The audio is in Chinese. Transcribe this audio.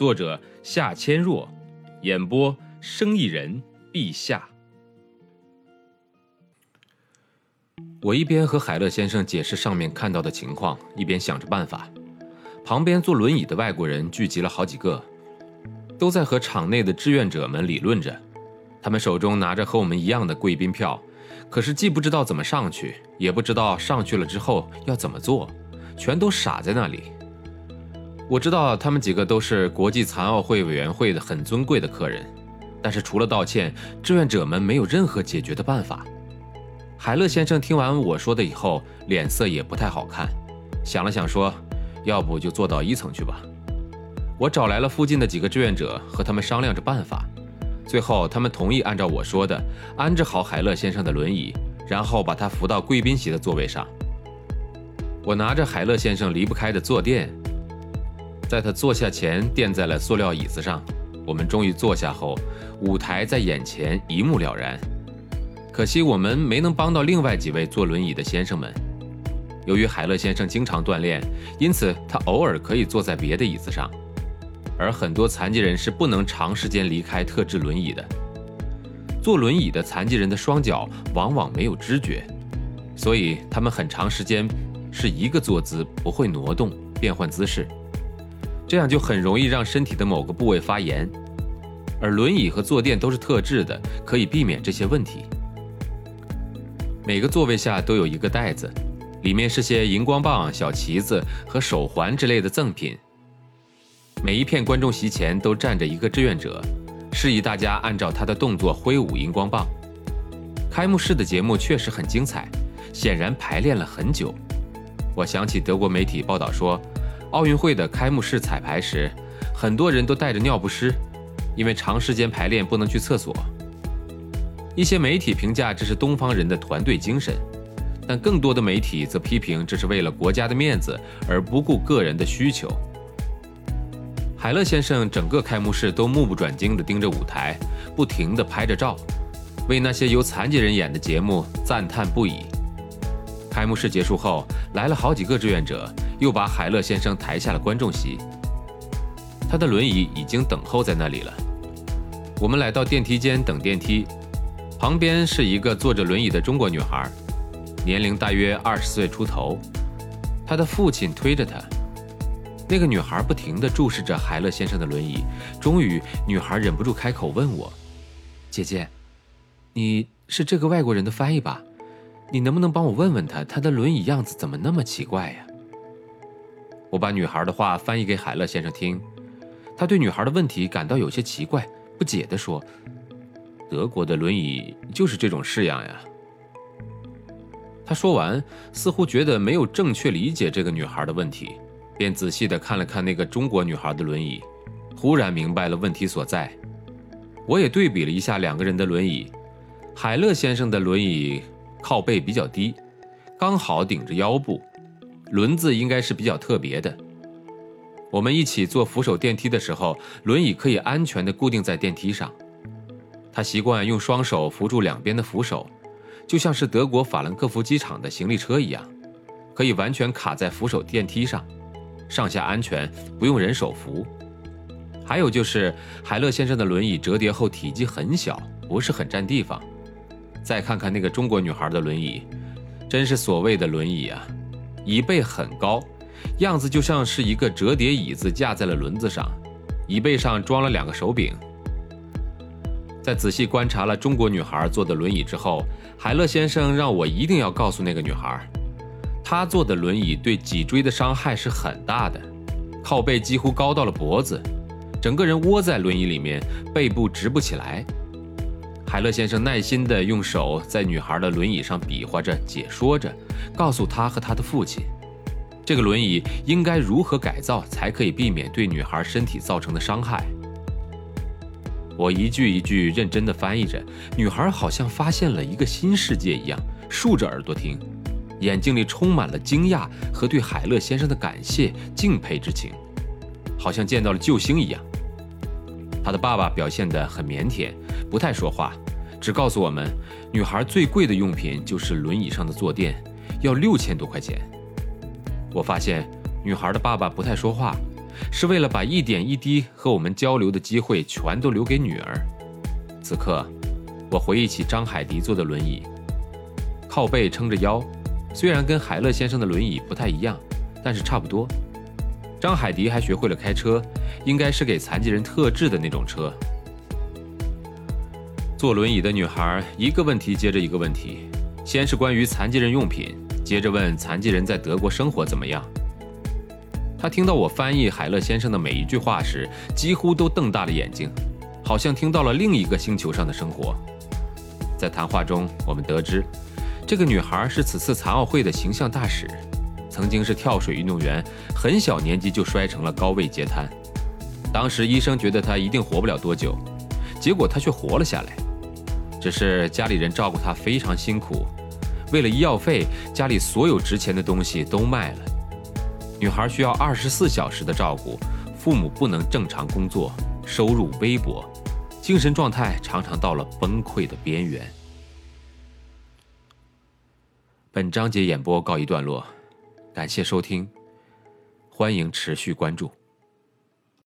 作者夏千若，演播生意人陛下。我一边和海乐先生解释上面看到的情况，一边想着办法。旁边坐轮椅的外国人聚集了好几个，都在和场内的志愿者们理论着。他们手中拿着和我们一样的贵宾票，可是既不知道怎么上去，也不知道上去了之后要怎么做，全都傻在那里。我知道他们几个都是国际残奥会委员会的很尊贵的客人，但是除了道歉，志愿者们没有任何解决的办法。海乐先生听完我说的以后，脸色也不太好看，想了想说：“要不就坐到一层去吧。”我找来了附近的几个志愿者，和他们商量着办法。最后，他们同意按照我说的安置好海乐先生的轮椅，然后把他扶到贵宾席的座位上。我拿着海乐先生离不开的坐垫，在他坐下前垫在了塑料椅子上。我们终于坐下后，舞台在眼前一目了然。可惜我们没能帮到另外几位坐轮椅的先生们。由于海勒先生经常锻炼，因此他偶尔可以坐在别的椅子上。而很多残疾人是不能长时间离开特制轮椅的。坐轮椅的残疾人的双脚往往没有知觉，所以他们很长时间是一个坐姿，不会挪动、变换姿势，这样就很容易让身体的某个部位发炎。而轮椅和坐垫都是特制的，可以避免这些问题。每个座位下都有一个袋子，里面是些荧光棒、小旗子和手环之类的赠品。每一片观众席前都站着一个志愿者，示意大家按照他的动作挥舞荧光棒。开幕式的节目确实很精彩，显然排练了很久。我想起德国媒体报道说，奥运会的开幕式彩排时，很多人都带着尿不湿，因为长时间排练不能去厕所。一些媒体评价这是东方人的团队精神，但更多的媒体则批评这是为了国家的面子而不顾个人的需求。海乐先生整个开幕式都目不转睛地盯着舞台，不停地拍着照，为那些由残疾人演的节目赞叹不已。开幕式结束后，来了好几个志愿者，又把海乐先生抬下了观众席。他的轮椅已经等候在那里了。我们来到电梯间等电梯，旁边是一个坐着轮椅的中国女孩，年龄大约二十岁出头，她的父亲推着她。那个女孩不停地注视着海乐先生的轮椅，终于，女孩忍不住开口问我：“姐姐，你是这个外国人的翻译吧？你能不能帮我问问他，他的轮椅样子怎么那么奇怪呀？”我把女孩的话翻译给海乐先生听，他对女孩的问题感到有些奇怪，不解地说：“德国的轮椅就是这种式样呀。”他说完，似乎觉得没有正确理解这个女孩的问题。便仔细地看了看那个中国女孩的轮椅，忽然明白了问题所在。我也对比了一下两个人的轮椅，海乐先生的轮椅靠背比较低，刚好顶着腰部，轮子应该是比较特别的。我们一起坐扶手电梯的时候，轮椅可以安全地固定在电梯上。他习惯用双手扶住两边的扶手，就像是德国法兰克福机场的行李车一样，可以完全卡在扶手电梯上。上下安全，不用人手扶。还有就是海乐先生的轮椅折叠后体积很小，不是很占地方。再看看那个中国女孩的轮椅，真是所谓的轮椅啊，椅背很高，样子就像是一个折叠椅子架在了轮子上，椅背上装了两个手柄。在仔细观察了中国女孩坐的轮椅之后，海乐先生让我一定要告诉那个女孩。她坐的轮椅对脊椎的伤害是很大的，靠背几乎高到了脖子，整个人窝在轮椅里面，背部直不起来。海乐先生耐心地用手在女孩的轮椅上比划着，解说着，告诉她和她的父亲：“这个轮椅应该如何改造才可以避免对女孩身体造成的伤害？我一句一句认真地翻译着，女孩好像发现了一个新世界一样，竖着耳朵听，眼睛里充满了惊讶和对海勒先生的感谢、敬佩之情，好像见到了救星一样。他的爸爸表现得很腼腆，不太说话，只告诉我们，女孩最贵的用品就是轮椅上的坐垫，要六千多块钱。我发现女孩的爸爸不太说话，是为了把一点一滴和我们交流的机会全都留给女儿。此刻，我回忆起张海迪坐的轮椅，靠背撑着腰，虽然跟海乐先生的轮椅不太一样，但是差不多。张海迪还学会了开车，应该是给残疾人特制的那种车。坐轮椅的女孩一个问题接着一个问题，先是关于残疾人用品，接着问残疾人在德国生活怎么样。她听到我翻译海勒先生的每一句话时，几乎都瞪大了眼睛，好像听到了另一个星球上的生活。在谈话中，我们得知，这个女孩是此次残奥会的形象大使。曾经是跳水运动员，很小年纪就摔成了高位截瘫。当时医生觉得她一定活不了多久，结果她却活了下来。只是家里人照顾他非常辛苦，为了医药费，家里所有值钱的东西都卖了。女孩需要二十四小时的照顾，父母不能正常工作，收入微薄，精神状态常常到了崩溃的边缘。本章节演播告一段落。感谢收听，欢迎持续关注。